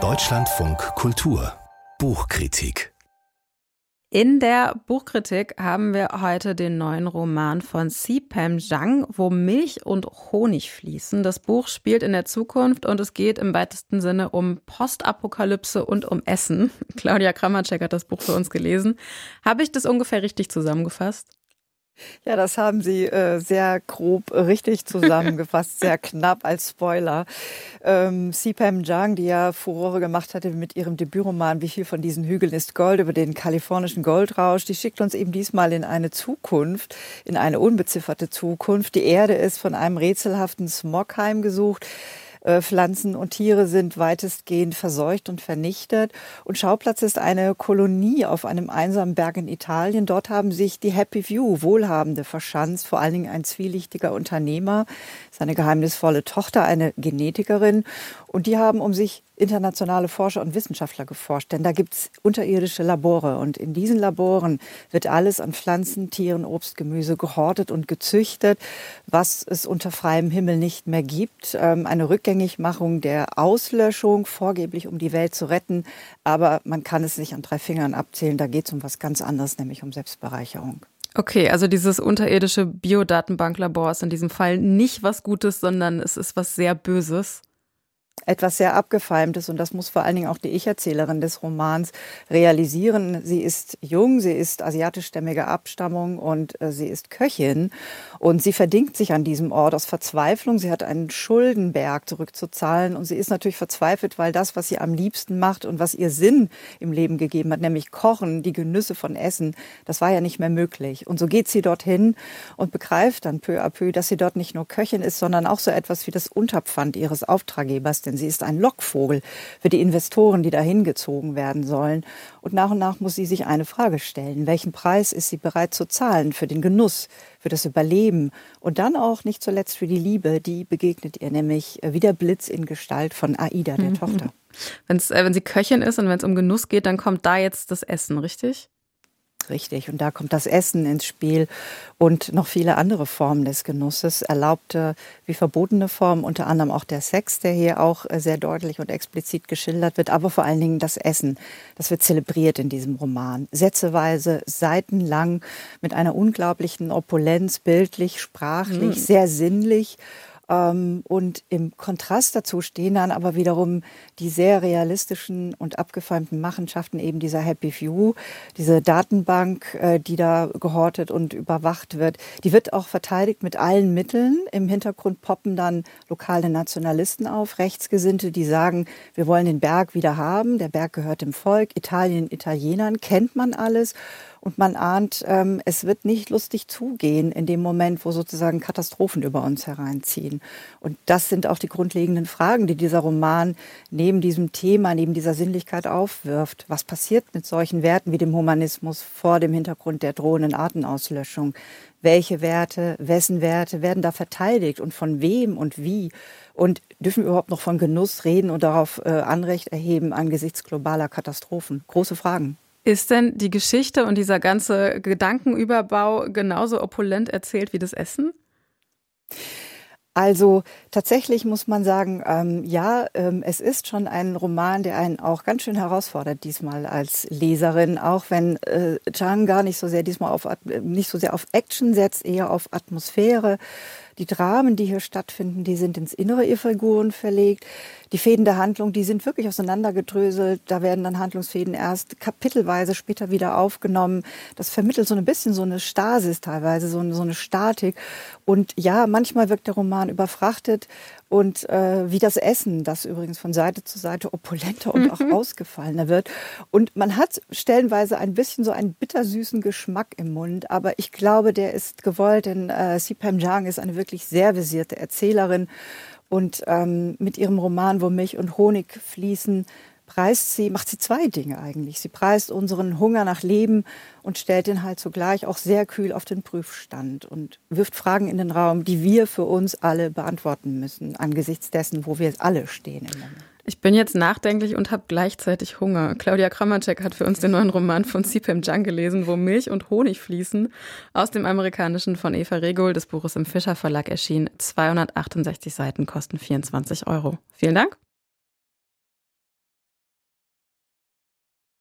Deutschlandfunk Kultur Buchkritik in der Buchkritik haben wir heute den neuen Roman von Si Pam Zhang, wo Milch und Honig fließen. Das Buch spielt in der Zukunft und es geht im weitesten Sinne um Postapokalypse und um Essen. Claudia Kramacek hat das Buch für uns gelesen. Habe ich das ungefähr richtig zusammengefasst? Ja, das haben Sie äh, sehr grob richtig zusammengefasst, sehr knapp als Spoiler. Ähm, Sipam Jang, die ja Furore gemacht hatte mit ihrem Debütroman Wie viel von diesen Hügeln ist Gold über den kalifornischen Goldrausch, die schickt uns eben diesmal in eine Zukunft, in eine unbezifferte Zukunft. Die Erde ist von einem rätselhaften Smog heimgesucht. Äh, Pflanzen und Tiere sind weitestgehend verseucht und vernichtet. Und Schauplatz ist eine Kolonie auf einem einsamen Berg in Italien. Dort haben sich die Happy View, Wohlhabende, verschanzt, vor allen Dingen ein zwielichtiger Unternehmer, seine geheimnisvolle Tochter, eine Genetikerin. Und die haben um sich internationale Forscher und Wissenschaftler geforscht, denn da gibt's unterirdische Labore. Und in diesen Laboren wird alles an Pflanzen, Tieren, Obst, Gemüse gehortet und gezüchtet, was es unter freiem Himmel nicht mehr gibt. Ähm, eine Rückgängigmachung der Auslöschung, vorgeblich um die Welt zu retten, aber man kann es nicht an drei Fingern abzählen, da geht es um was ganz anderes, nämlich um Selbstbereicherung. Okay, also dieses unterirdische Biodatenbanklabor ist in diesem Fall nicht was Gutes, sondern es ist was sehr Böses etwas sehr Abgefeimtes und das muss vor allen Dingen auch die Ich-Erzählerin des Romans realisieren. Sie ist jung, sie ist asiatischstämmiger Abstammung und äh, sie ist Köchin und sie verdingt sich an diesem Ort aus Verzweiflung. Sie hat einen Schuldenberg zurückzuzahlen und sie ist natürlich verzweifelt, weil das, was sie am liebsten macht und was ihr Sinn im Leben gegeben hat, nämlich Kochen, die Genüsse von Essen, das war ja nicht mehr möglich. Und so geht sie dorthin und begreift dann peu à peu, dass sie dort nicht nur Köchin ist, sondern auch so etwas wie das Unterpfand ihres Auftraggebers, denn sie ist ein Lockvogel für die Investoren, die dahin gezogen werden sollen. Und nach und nach muss sie sich eine Frage stellen. Welchen Preis ist sie bereit zu zahlen für den Genuss, für das Überleben und dann auch nicht zuletzt für die Liebe, die begegnet ihr nämlich wie der Blitz in Gestalt von Aida, der mhm. Tochter. Wenn's, äh, wenn sie Köchin ist und wenn es um Genuss geht, dann kommt da jetzt das Essen, richtig? Richtig. Und da kommt das Essen ins Spiel und noch viele andere Formen des Genusses, erlaubte wie verbotene Formen, unter anderem auch der Sex, der hier auch äh, sehr deutlich und explizit geschildert wird, aber vor allen Dingen das Essen. Das wird zelebriert in diesem Roman. Sätzeweise, seitenlang, mit einer unglaublichen Opulenz, bildlich, sprachlich, mhm. sehr sinnlich und im Kontrast dazu stehen dann aber wiederum die sehr realistischen und abgefeimten Machenschaften eben dieser Happy View, diese Datenbank, äh, die da gehortet und überwacht wird. Die wird auch verteidigt mit allen Mitteln. Im Hintergrund poppen dann lokale Nationalisten auf, Rechtsgesinnte, die sagen, wir wollen den Berg wieder haben. Der Berg gehört dem Volk. Italien, Italienern kennt man alles. Und man ahnt, ähm, es wird nicht lustig zugehen in dem Moment, wo sozusagen Katastrophen über uns hereinziehen. Und das sind auch die grundlegenden Fragen, die dieser Roman neben diesem Thema, neben dieser Sinnlichkeit aufwirft. Was passiert mit solchen Werten wie dem Humanismus vor dem Hintergrund der drohenden Artenauslöschung? Welche Werte, wessen Werte werden da verteidigt und von wem und wie? Und dürfen wir überhaupt noch von Genuss reden und darauf äh, Anrecht erheben angesichts globaler Katastrophen? Große Fragen. Ist denn die Geschichte und dieser ganze Gedankenüberbau genauso opulent erzählt wie das Essen? Also tatsächlich muss man sagen, ähm, ja, ähm, es ist schon ein Roman, der einen auch ganz schön herausfordert diesmal als Leserin, auch wenn äh, Chang gar nicht so sehr diesmal auf nicht so sehr auf Action setzt, eher auf Atmosphäre. Die Dramen, die hier stattfinden, die sind ins Innere ihrer Figuren verlegt. Die Fäden der Handlung, die sind wirklich auseinandergedröselt. Da werden dann Handlungsfäden erst kapitelweise später wieder aufgenommen. Das vermittelt so ein bisschen so eine Stasis teilweise, so eine, so eine Statik. Und ja, manchmal wirkt der Roman überfrachtet und äh, wie das Essen, das übrigens von Seite zu Seite opulenter und auch mhm. ausgefallener wird. Und man hat stellenweise ein bisschen so einen bittersüßen Geschmack im Mund, aber ich glaube, der ist gewollt, denn äh, Sipam Jang ist eine wirklich sehr visierte Erzählerin und ähm, mit ihrem Roman, wo Milch und Honig fließen, preist sie, macht sie zwei Dinge eigentlich. Sie preist unseren Hunger nach Leben und stellt ihn halt zugleich auch sehr kühl auf den Prüfstand und wirft Fragen in den Raum, die wir für uns alle beantworten müssen, angesichts dessen, wo wir alle stehen im Moment. Ich bin jetzt nachdenklich und habe gleichzeitig Hunger. Claudia Kramacek hat für uns den neuen Roman von Sipem Jung gelesen, wo Milch und Honig fließen, aus dem amerikanischen von Eva Regul. Das Buch ist im Fischer Verlag erschienen. 268 Seiten kosten 24 Euro. Vielen Dank.